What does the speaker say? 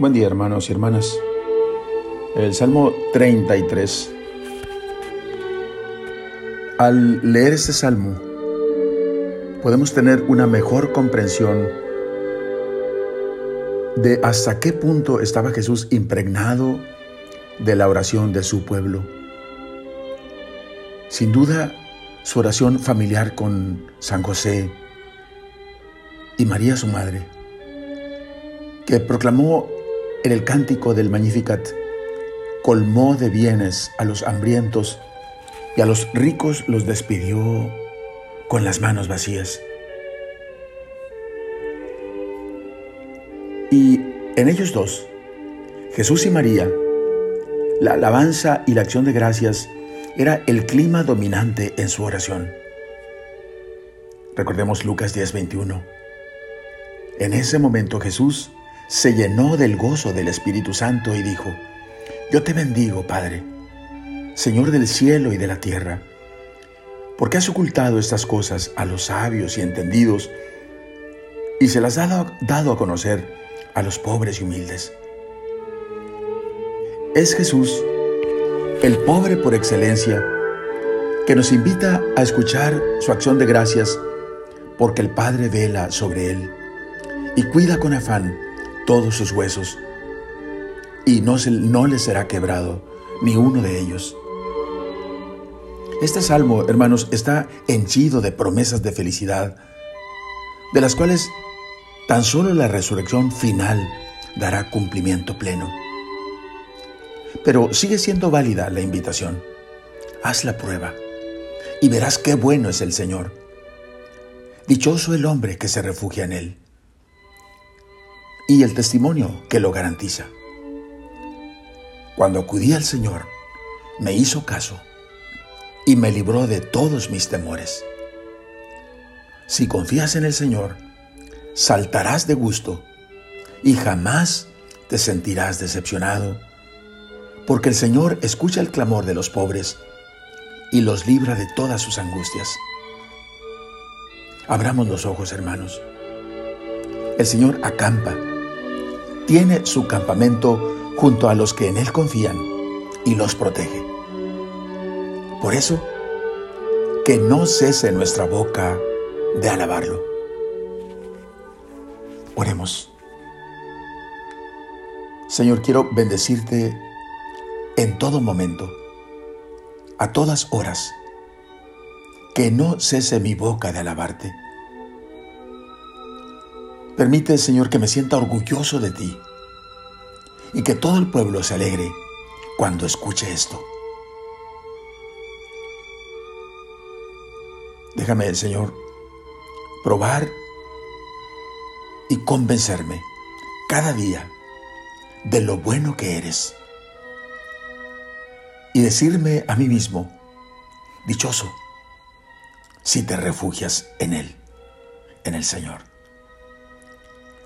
Buen día hermanos y hermanas. El Salmo 33. Al leer este salmo podemos tener una mejor comprensión de hasta qué punto estaba Jesús impregnado de la oración de su pueblo. Sin duda, su oración familiar con San José y María su madre, que proclamó en el cántico del Magnificat, colmó de bienes a los hambrientos y a los ricos los despidió con las manos vacías. Y en ellos dos, Jesús y María, la alabanza y la acción de gracias era el clima dominante en su oración. Recordemos Lucas 10:21. En ese momento Jesús se llenó del gozo del Espíritu Santo y dijo, Yo te bendigo, Padre, Señor del cielo y de la tierra, porque has ocultado estas cosas a los sabios y entendidos y se las has dado a conocer a los pobres y humildes. Es Jesús, el pobre por excelencia, que nos invita a escuchar su acción de gracias porque el Padre vela sobre él y cuida con afán todos sus huesos, y no, se, no le será quebrado ni uno de ellos. Este salmo, hermanos, está henchido de promesas de felicidad, de las cuales tan solo la resurrección final dará cumplimiento pleno. Pero sigue siendo válida la invitación. Haz la prueba y verás qué bueno es el Señor. Dichoso el hombre que se refugia en Él y el testimonio que lo garantiza. Cuando acudí al Señor, me hizo caso y me libró de todos mis temores. Si confías en el Señor, saltarás de gusto y jamás te sentirás decepcionado, porque el Señor escucha el clamor de los pobres y los libra de todas sus angustias. Abramos los ojos, hermanos. El Señor acampa tiene su campamento junto a los que en Él confían y los protege. Por eso, que no cese nuestra boca de alabarlo. Oremos. Señor, quiero bendecirte en todo momento, a todas horas. Que no cese mi boca de alabarte Permite, Señor, que me sienta orgulloso de ti y que todo el pueblo se alegre cuando escuche esto. Déjame, Señor, probar y convencerme cada día de lo bueno que eres y decirme a mí mismo, dichoso, si te refugias en Él, en el Señor.